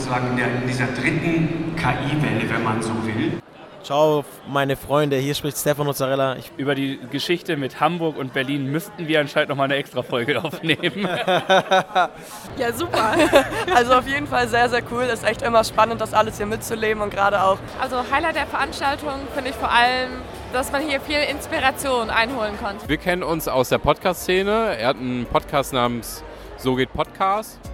sozusagen in, der, in dieser dritten KI-Welle, wenn man so will. Ciao, meine Freunde, hier spricht Stefano Zarella. Ich Über die Geschichte mit Hamburg und Berlin müssten wir anscheinend nochmal eine extra Folge aufnehmen. ja, super. Also auf jeden Fall sehr, sehr cool. Ist echt immer spannend, das alles hier mitzuleben und gerade auch. Also Highlight der Veranstaltung finde ich vor allem, dass man hier viel Inspiration einholen konnte. Wir kennen uns aus der Podcast-Szene. Er hat einen Podcast namens So geht Podcast.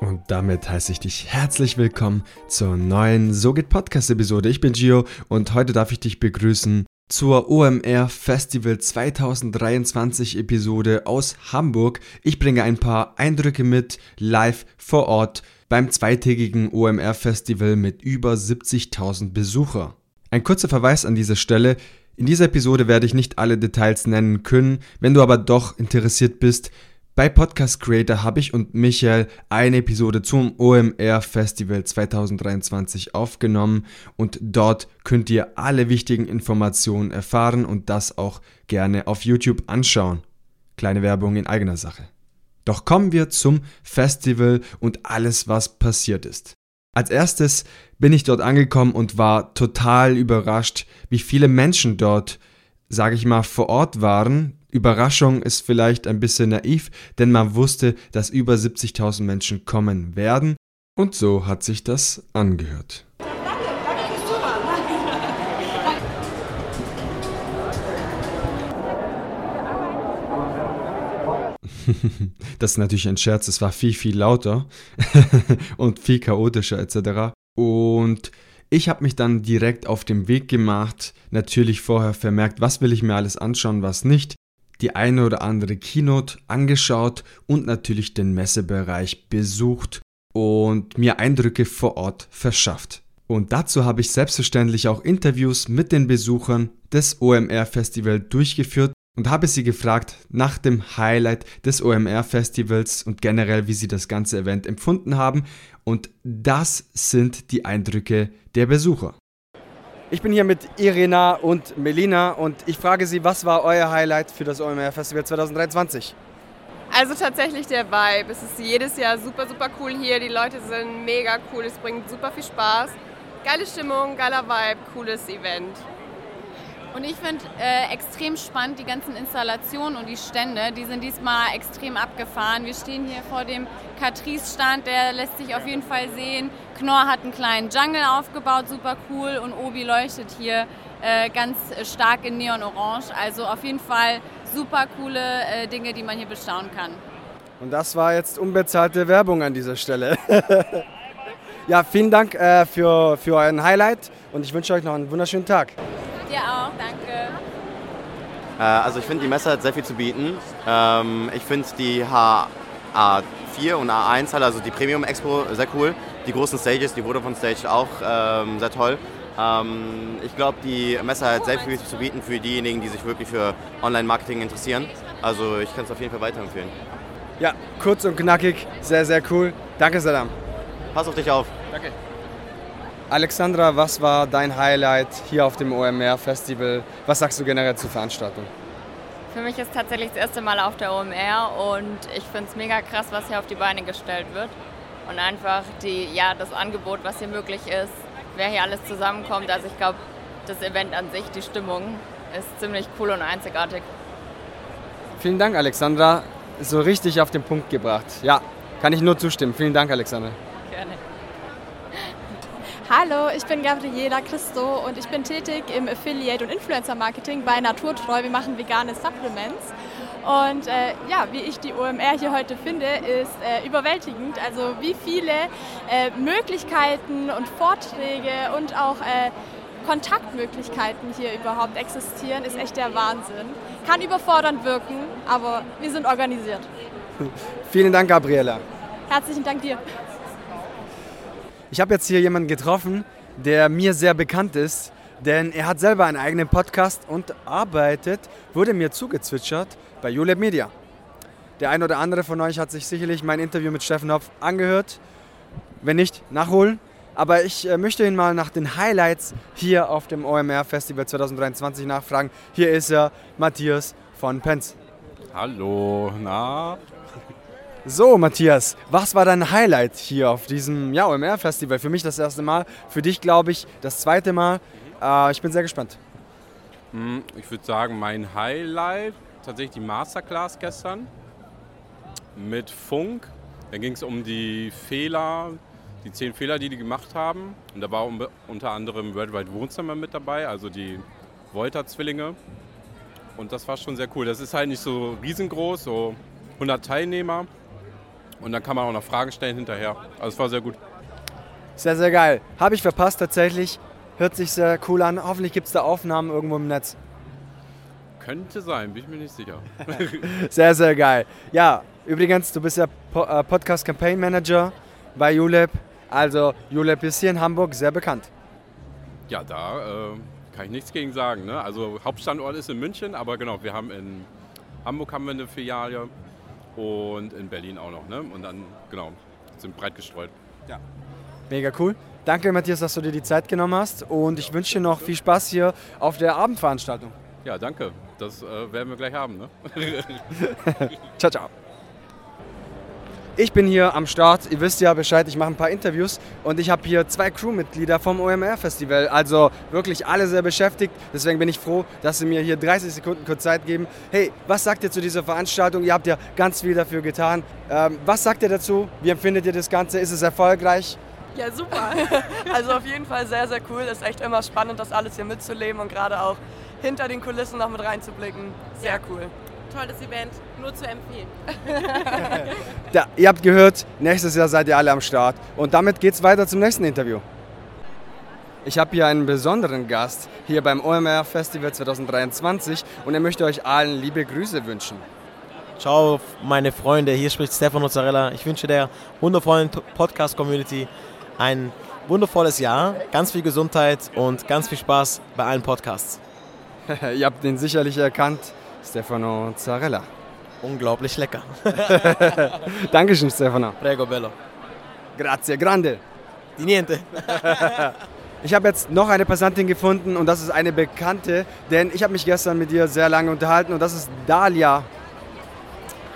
Und damit heiße ich dich herzlich willkommen zur neuen So geht Podcast Episode. Ich bin Gio und heute darf ich dich begrüßen zur OMR Festival 2023 Episode aus Hamburg. Ich bringe ein paar Eindrücke mit live vor Ort beim zweitägigen OMR Festival mit über 70.000 Besucher. Ein kurzer Verweis an dieser Stelle. In dieser Episode werde ich nicht alle Details nennen können. Wenn du aber doch interessiert bist, bei Podcast Creator habe ich und Michael eine Episode zum OMR Festival 2023 aufgenommen und dort könnt ihr alle wichtigen Informationen erfahren und das auch gerne auf YouTube anschauen. Kleine Werbung in eigener Sache. Doch kommen wir zum Festival und alles, was passiert ist. Als erstes bin ich dort angekommen und war total überrascht, wie viele Menschen dort, sage ich mal, vor Ort waren, Überraschung ist vielleicht ein bisschen naiv, denn man wusste, dass über 70.000 Menschen kommen werden und so hat sich das angehört. das ist natürlich ein Scherz, es war viel, viel lauter und viel chaotischer etc. Und ich habe mich dann direkt auf den Weg gemacht, natürlich vorher vermerkt, was will ich mir alles anschauen, was nicht die eine oder andere Keynote angeschaut und natürlich den Messebereich besucht und mir Eindrücke vor Ort verschafft. Und dazu habe ich selbstverständlich auch Interviews mit den Besuchern des OMR Festival durchgeführt und habe sie gefragt nach dem Highlight des OMR Festivals und generell, wie sie das ganze Event empfunden haben. Und das sind die Eindrücke der Besucher. Ich bin hier mit Irina und Melina und ich frage Sie, was war euer Highlight für das OMR Festival 2023? Also tatsächlich der Vibe. Es ist jedes Jahr super, super cool hier. Die Leute sind mega cool. Es bringt super viel Spaß. Geile Stimmung, geiler Vibe, cooles Event. Und ich finde äh, extrem spannend die ganzen Installationen und die Stände. Die sind diesmal extrem abgefahren. Wir stehen hier vor dem Catrice-Stand, der lässt sich auf jeden Fall sehen. Knorr hat einen kleinen Jungle aufgebaut, super cool. Und Obi leuchtet hier äh, ganz stark in Neon-Orange. Also auf jeden Fall super coole äh, Dinge, die man hier bestaunen kann. Und das war jetzt unbezahlte Werbung an dieser Stelle. ja, vielen Dank äh, für, für euren Highlight und ich wünsche euch noch einen wunderschönen Tag. Dir auch, danke. Äh, also ich finde, die Messe hat sehr viel zu bieten. Ähm, ich finde die HA4 und A1 also die Premium Expo, sehr cool. Die großen Stages, die Vodafone Stage auch ähm, sehr toll. Ähm, ich glaube, die Messe hat sehr viel zu bieten für diejenigen, die sich wirklich für Online-Marketing interessieren. Also ich kann es auf jeden Fall weiterempfehlen. Ja, kurz und knackig, sehr, sehr cool. Danke, Saddam. Pass auf dich auf. Danke. Alexandra, was war dein Highlight hier auf dem OMR Festival? Was sagst du generell zur Veranstaltung? Für mich ist tatsächlich das erste Mal auf der OMR und ich finde es mega krass, was hier auf die Beine gestellt wird. Und einfach die, ja, das Angebot, was hier möglich ist, wer hier alles zusammenkommt. Also ich glaube, das Event an sich, die Stimmung ist ziemlich cool und einzigartig. Vielen Dank, Alexandra. So richtig auf den Punkt gebracht. Ja, kann ich nur zustimmen. Vielen Dank, Alexandra. Hallo, ich bin Gabriela Christo und ich bin tätig im Affiliate- und Influencer-Marketing bei Naturtreu. Wir machen vegane Supplements. Und äh, ja, wie ich die OMR hier heute finde, ist äh, überwältigend. Also wie viele äh, Möglichkeiten und Vorträge und auch äh, Kontaktmöglichkeiten hier überhaupt existieren, ist echt der Wahnsinn. Kann überfordernd wirken, aber wir sind organisiert. Vielen Dank, Gabriela. Herzlichen Dank dir. Ich habe jetzt hier jemanden getroffen, der mir sehr bekannt ist, denn er hat selber einen eigenen Podcast und arbeitet, wurde mir zugezwitschert, bei ULab Media. Der ein oder andere von euch hat sich sicherlich mein Interview mit Steffen Hopf angehört. Wenn nicht, nachholen. Aber ich äh, möchte ihn mal nach den Highlights hier auf dem OMR Festival 2023 nachfragen. Hier ist er, Matthias von Penz. Hallo, na? So, Matthias, was war dein Highlight hier auf diesem ja, OMR-Festival? Für mich das erste Mal, für dich glaube ich das zweite Mal. Äh, ich bin sehr gespannt. Hm, Ich würde sagen, mein Highlight tatsächlich die Masterclass gestern mit Funk. Da ging es um die Fehler, die zehn Fehler, die die gemacht haben. Und da war unter anderem Worldwide Wohnzimmer mit dabei, also die Volta-Zwillinge. Und das war schon sehr cool. Das ist halt nicht so riesengroß, so 100 Teilnehmer. Und dann kann man auch noch Fragen stellen hinterher. Also es war sehr gut. Sehr, sehr geil. Habe ich verpasst tatsächlich. Hört sich sehr cool an. Hoffentlich gibt es da Aufnahmen irgendwo im Netz. Könnte sein, bin ich mir nicht sicher. Sehr, sehr geil. Ja, übrigens, du bist ja äh, Podcast Campaign Manager bei ULEP. Also ULEP ist hier in Hamburg sehr bekannt. Ja, da äh, kann ich nichts gegen sagen. Ne? Also Hauptstandort ist in München, aber genau, wir haben in Hamburg haben wir eine Filiale und in Berlin auch noch. Ne? Und dann, genau, sind breit gestreut. Ja. Mega cool. Danke, Matthias, dass du dir die Zeit genommen hast. Und ich wünsche dir noch viel Spaß hier auf der Abendveranstaltung. Ja, danke. Das äh, werden wir gleich haben. Ne? ciao, ciao. Ich bin hier am Start. Ihr wisst ja Bescheid, ich mache ein paar Interviews und ich habe hier zwei Crewmitglieder vom OMR-Festival. Also wirklich alle sehr beschäftigt. Deswegen bin ich froh, dass Sie mir hier 30 Sekunden kurz Zeit geben. Hey, was sagt ihr zu dieser Veranstaltung? Ihr habt ja ganz viel dafür getan. Ähm, was sagt ihr dazu? Wie empfindet ihr das Ganze? Ist es erfolgreich? Ja, super. Also auf jeden Fall sehr, sehr cool. Ist echt immer spannend, das alles hier mitzuleben und gerade auch hinter den Kulissen noch mit reinzublicken. Sehr cool. Tolles Event, nur zu empfehlen. Ja, ihr habt gehört, nächstes Jahr seid ihr alle am Start. Und damit geht's weiter zum nächsten Interview. Ich habe hier einen besonderen Gast hier beim OMR Festival 2023 und er möchte euch allen liebe Grüße wünschen. Ciao, meine Freunde. Hier spricht Stefano Zarella. Ich wünsche der wundervollen Podcast-Community ein wundervolles Jahr, ganz viel Gesundheit und ganz viel Spaß bei allen Podcasts. ihr habt ihn sicherlich erkannt, Stefano Zarella. Unglaublich lecker. Dankeschön, Stefano. Prego, bello. Grazie, grande. Di niente. Ich habe jetzt noch eine Passantin gefunden und das ist eine Bekannte, denn ich habe mich gestern mit ihr sehr lange unterhalten und das ist Dalia.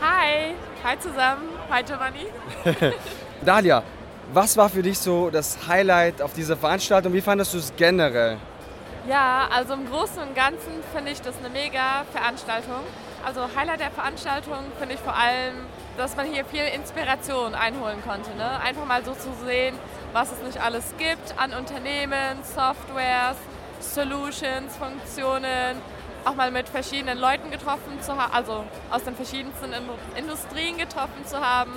Hi, hi zusammen, hi Giovanni. Dalia, was war für dich so das Highlight auf dieser Veranstaltung? Wie fandest du es generell? Ja, also im Großen und Ganzen finde ich das eine mega Veranstaltung. Also Highlight der Veranstaltung finde ich vor allem, dass man hier viel Inspiration einholen konnte. Ne? Einfach mal so zu sehen, was es nicht alles gibt an Unternehmen, Softwares, Solutions, Funktionen, auch mal mit verschiedenen Leuten getroffen zu haben, also aus den verschiedensten In- Industrien getroffen zu haben,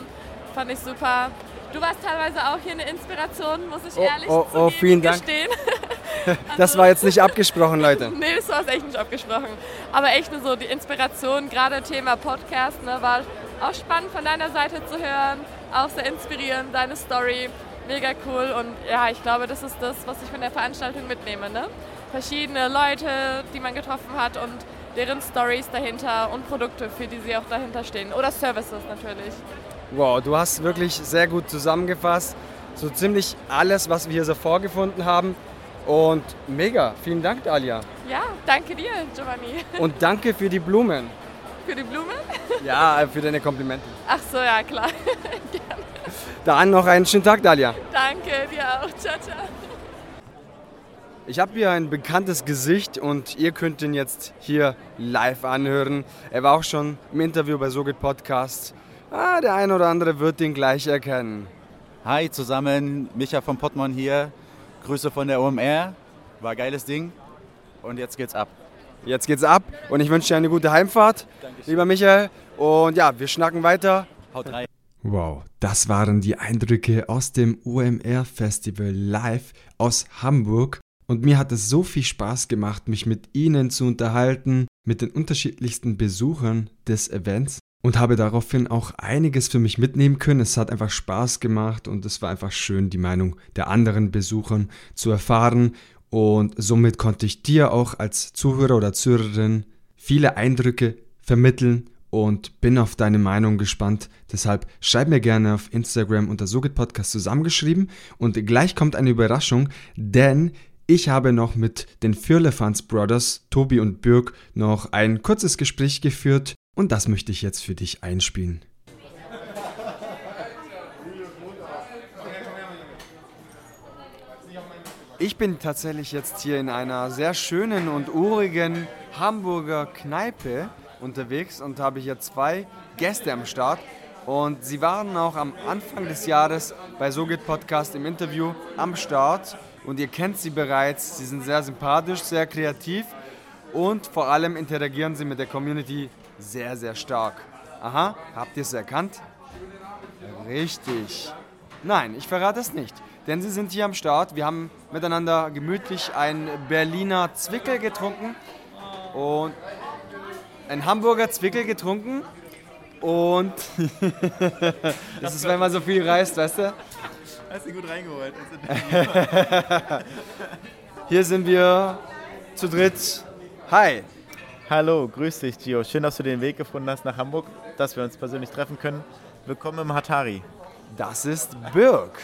fand ich super. Du warst teilweise auch hier eine Inspiration, muss ich Oh, ehrlich oh, oh, vielen Dank. gestehen. Das war jetzt nicht abgesprochen, Leute. Nee, das war echt nicht abgesprochen. Aber echt nur so die Inspiration, gerade Thema Podcast, ne, war auch spannend von deiner Seite zu hören, auch sehr inspirierend, deine Story, mega cool. Und ja, ich glaube, das ist das, was ich von der Veranstaltung mitnehme. Ne? Verschiedene Leute, die man getroffen hat und deren Stories dahinter und Produkte, für die sie auch dahinter stehen. Oder Services natürlich. Wow, du hast wirklich sehr gut zusammengefasst. So ziemlich alles, was wir hier so vorgefunden haben. Und mega, vielen Dank, Dalia. Ja, danke dir, Giovanni. Und danke für die Blumen. für die Blumen? Ja, für deine Komplimente. Ach so, ja, klar. Gerne. Dann noch einen schönen Tag, Dalia. Danke, dir auch. Ciao, ciao. Ich habe hier ein bekanntes Gesicht und ihr könnt ihn jetzt hier live anhören. Er war auch schon im Interview bei SoGit Podcast. Ah, der ein oder andere wird ihn gleich erkennen. Hi zusammen, Micha von Pottmann hier. Grüße von der OMR. War ein geiles Ding. Und jetzt geht's ab. Jetzt geht's ab und ich wünsche dir eine gute Heimfahrt, lieber Michael. Und ja, wir schnacken weiter. Haut rein. Wow, das waren die Eindrücke aus dem OMR Festival live aus Hamburg. Und mir hat es so viel Spaß gemacht, mich mit Ihnen zu unterhalten, mit den unterschiedlichsten Besuchern des Events und habe daraufhin auch einiges für mich mitnehmen können. Es hat einfach Spaß gemacht und es war einfach schön, die Meinung der anderen Besuchern zu erfahren. Und somit konnte ich dir auch als Zuhörer oder Zuhörerin viele Eindrücke vermitteln und bin auf deine Meinung gespannt. Deshalb schreib mir gerne auf Instagram unter Sogit Podcast zusammengeschrieben und gleich kommt eine Überraschung, denn ich habe noch mit den Firlefanz Brothers, Tobi und Birk, noch ein kurzes Gespräch geführt und das möchte ich jetzt für dich einspielen. Ich bin tatsächlich jetzt hier in einer sehr schönen und urigen Hamburger Kneipe unterwegs und habe hier zwei Gäste am Start. Und sie waren auch am Anfang des Jahres bei Sogit Podcast im Interview am Start. Und ihr kennt sie bereits. Sie sind sehr sympathisch, sehr kreativ und vor allem interagieren sie mit der Community sehr, sehr stark. Aha, habt ihr es erkannt? Richtig. Nein, ich verrate es nicht. Denn sie sind hier am Start. Wir haben miteinander gemütlich ein Berliner Zwickel getrunken und ein Hamburger Zwickel getrunken. Und das ist, wenn man so viel reist, weißt du? Hast du gut reingeholt. Hier sind wir zu dritt. Hi. Hallo, grüß dich, Gio. Schön, dass du den Weg gefunden hast nach Hamburg, dass wir uns persönlich treffen können. Willkommen im Hatari. Das ist Birk.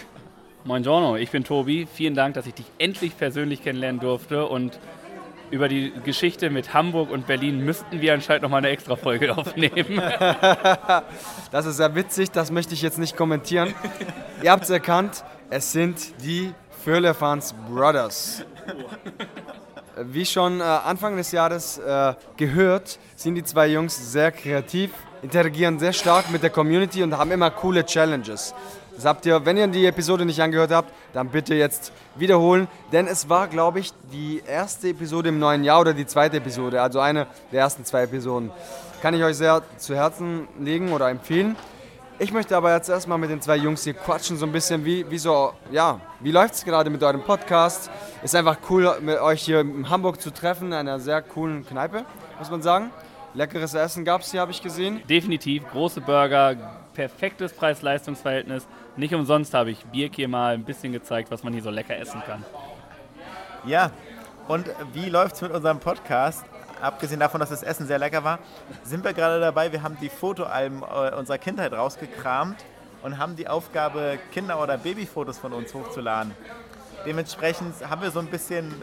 Moin Giorno, ich bin Tobi. Vielen Dank, dass ich dich endlich persönlich kennenlernen durfte und über die Geschichte mit Hamburg und Berlin müssten wir anscheinend noch mal eine extra Folge aufnehmen. das ist sehr witzig, das möchte ich jetzt nicht kommentieren. Ihr habt es erkannt, es sind die Fürlefans Brothers. Wie schon äh, Anfang des Jahres äh, gehört, sind die zwei Jungs sehr kreativ, interagieren sehr stark mit der Community und haben immer coole Challenges. Das habt ihr, wenn ihr die Episode nicht angehört habt, dann bitte jetzt wiederholen, denn es war, glaube ich, die erste Episode im neuen Jahr oder die zweite Episode, also eine der ersten zwei Episoden. Kann ich euch sehr zu Herzen legen oder empfehlen. Ich möchte aber jetzt erstmal mit den zwei Jungs hier quatschen, so ein bisschen wie, wie so, ja, wie läuft es gerade mit eurem Podcast? Ist einfach cool, mit euch hier in Hamburg zu treffen, in einer sehr coolen Kneipe, muss man sagen. Leckeres Essen gab es hier, habe ich gesehen. Definitiv, große Burger, perfektes Preis-Leistungs-Verhältnis. Nicht umsonst habe ich Birk hier mal ein bisschen gezeigt, was man hier so lecker essen kann. Ja, und wie läuft es mit unserem Podcast? Abgesehen davon, dass das Essen sehr lecker war, sind wir gerade dabei. Wir haben die Fotoalben äh, unserer Kindheit rausgekramt und haben die Aufgabe, Kinder- oder Babyfotos von uns hochzuladen. Dementsprechend haben wir so ein bisschen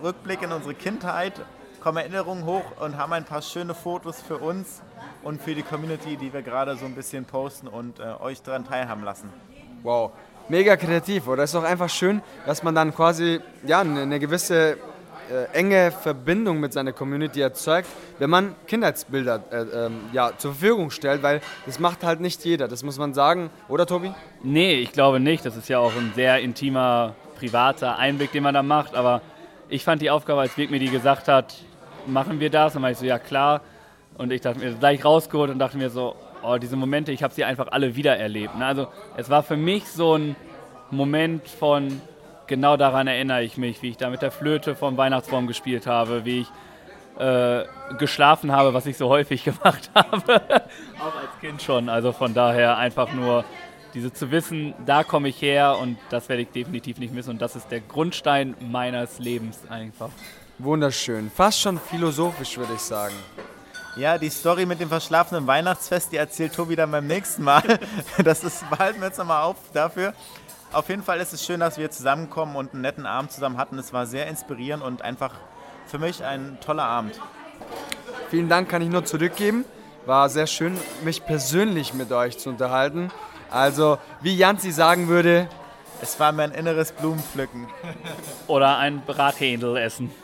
Rückblick in unsere Kindheit, kommen Erinnerungen hoch und haben ein paar schöne Fotos für uns und für die Community, die wir gerade so ein bisschen posten und äh, euch daran teilhaben lassen. Wow, mega kreativ, oder? Ist doch einfach schön, dass man dann quasi ja, eine gewisse äh, enge Verbindung mit seiner Community erzeugt, wenn man Kindheitsbilder äh, äh, ja, zur Verfügung stellt, weil das macht halt nicht jeder, das muss man sagen, oder Tobi? Nee, ich glaube nicht. Das ist ja auch ein sehr intimer, privater Einblick, den man da macht, aber ich fand die Aufgabe, als Birk mir die gesagt hat, machen wir das? Dann ich so, ja klar. Und ich dachte mir gleich rausgeholt und dachte mir so, oh, diese Momente, ich habe sie einfach alle wiedererlebt. Ne? Also es war für mich so ein Moment von, genau daran erinnere ich mich, wie ich da mit der Flöte vom Weihnachtsbaum gespielt habe, wie ich äh, geschlafen habe, was ich so häufig gemacht habe. Auch als Kind schon. Also von daher einfach nur diese zu wissen, da komme ich her und das werde ich definitiv nicht missen. Und das ist der Grundstein meines Lebens einfach. Wunderschön. Fast schon philosophisch, würde ich sagen. Ja, die Story mit dem verschlafenen Weihnachtsfest, die erzählt Tobi dann beim nächsten Mal. Das ist, behalten wir jetzt nochmal auf dafür. Auf jeden Fall ist es schön, dass wir zusammenkommen und einen netten Abend zusammen hatten. Es war sehr inspirierend und einfach für mich ein toller Abend. Vielen Dank, kann ich nur zurückgeben. War sehr schön, mich persönlich mit euch zu unterhalten. Also, wie Janzi sagen würde, es war mein inneres Blumenpflücken. Oder ein Brathändel essen.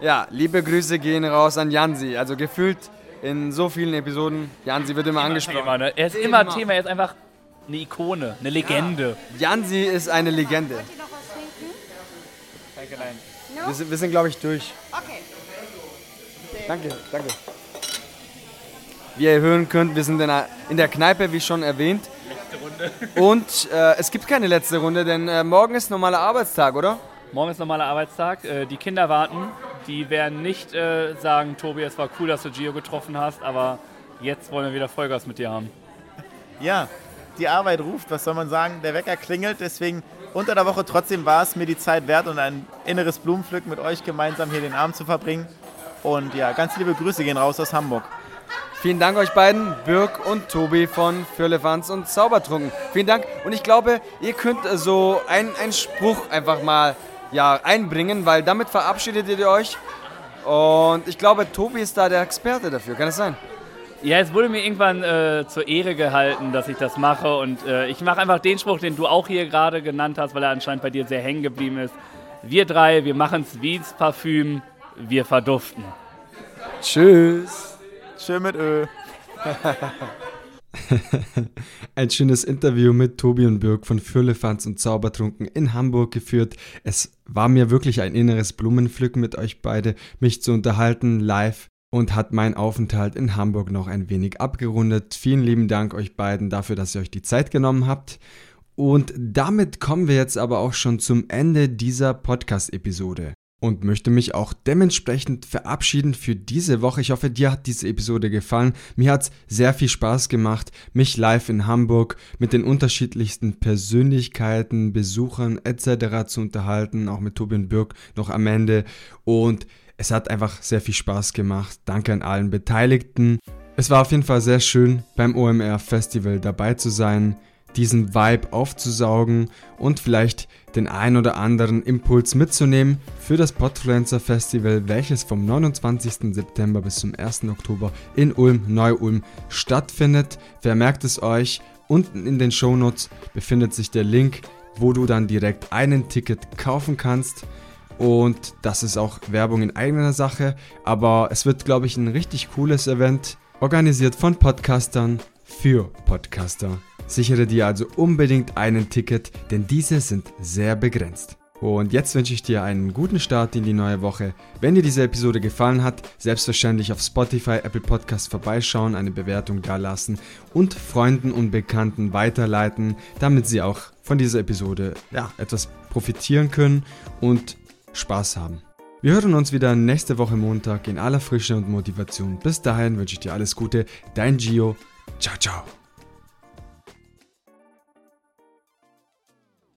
Ja, liebe Grüße gehen raus an Jansi. Also gefühlt in so vielen Episoden, Jansi wird immer, immer angesprochen. Thema, ne? Er ist immer, immer Thema, er ist einfach eine Ikone, eine Legende. Ja. Jansi ist eine Legende. Wollt ihr noch was trinken? Danke, nein. Wir sind, wir sind glaube ich, durch. Okay. Danke, danke. Wie ihr hören könnt, wir sind in der, in der Kneipe, wie schon erwähnt. Letzte Runde. Und äh, es gibt keine letzte Runde, denn äh, morgen ist normaler Arbeitstag, oder? Morgen ist normaler Arbeitstag. Äh, die Kinder warten. Die werden nicht äh, sagen, Tobi, es war cool, dass du Gio getroffen hast, aber jetzt wollen wir wieder Vollgas mit dir haben. Ja, die Arbeit ruft, was soll man sagen? Der Wecker klingelt, deswegen unter der Woche trotzdem war es mir die Zeit wert und ein inneres Blumenpflück mit euch gemeinsam hier den Abend zu verbringen. Und ja, ganz liebe Grüße gehen raus aus Hamburg. Vielen Dank euch beiden, Birk und Tobi von Fürlefanz und Zaubertrunken. Vielen Dank und ich glaube, ihr könnt so einen Spruch einfach mal ja, einbringen, weil damit verabschiedet ihr euch. Und ich glaube, Tobi ist da der Experte dafür. Kann es sein? Ja, es wurde mir irgendwann äh, zur Ehre gehalten, dass ich das mache. Und äh, ich mache einfach den Spruch, den du auch hier gerade genannt hast, weil er anscheinend bei dir sehr hängen geblieben ist. Wir drei, wir machen es wie's Parfüm, wir verduften. Tschüss. Schön mit Ö. Ein schönes Interview mit Tobi und Birg von Fürlefanz und Zaubertrunken in Hamburg geführt. Es war mir wirklich ein inneres Blumenpflücken mit euch beide, mich zu unterhalten live und hat mein Aufenthalt in Hamburg noch ein wenig abgerundet. Vielen lieben Dank euch beiden dafür, dass ihr euch die Zeit genommen habt. Und damit kommen wir jetzt aber auch schon zum Ende dieser Podcast-Episode und möchte mich auch dementsprechend verabschieden für diese Woche. Ich hoffe, dir hat diese Episode gefallen. Mir hat es sehr viel Spaß gemacht, mich live in Hamburg mit den unterschiedlichsten Persönlichkeiten, Besuchern etc. zu unterhalten, auch mit Tobi und Birk noch am Ende. Und es hat einfach sehr viel Spaß gemacht. Danke an allen Beteiligten. Es war auf jeden Fall sehr schön, beim OMR Festival dabei zu sein diesen Vibe aufzusaugen und vielleicht den ein oder anderen Impuls mitzunehmen für das Podfluencer Festival, welches vom 29. September bis zum 1. Oktober in Ulm, Neu-Ulm stattfindet. Wer merkt es euch? Unten in den Shownotes befindet sich der Link, wo du dann direkt einen Ticket kaufen kannst. Und das ist auch Werbung in eigener Sache, aber es wird, glaube ich, ein richtig cooles Event, organisiert von Podcastern für Podcaster. Sichere dir also unbedingt einen Ticket, denn diese sind sehr begrenzt. Und jetzt wünsche ich dir einen guten Start in die neue Woche. Wenn dir diese Episode gefallen hat, selbstverständlich auf Spotify, Apple Podcast vorbeischauen, eine Bewertung dalassen und Freunden und Bekannten weiterleiten, damit sie auch von dieser Episode ja, etwas profitieren können und Spaß haben. Wir hören uns wieder nächste Woche Montag in aller Frische und Motivation. Bis dahin wünsche ich dir alles Gute. Dein Gio. Ciao, ciao.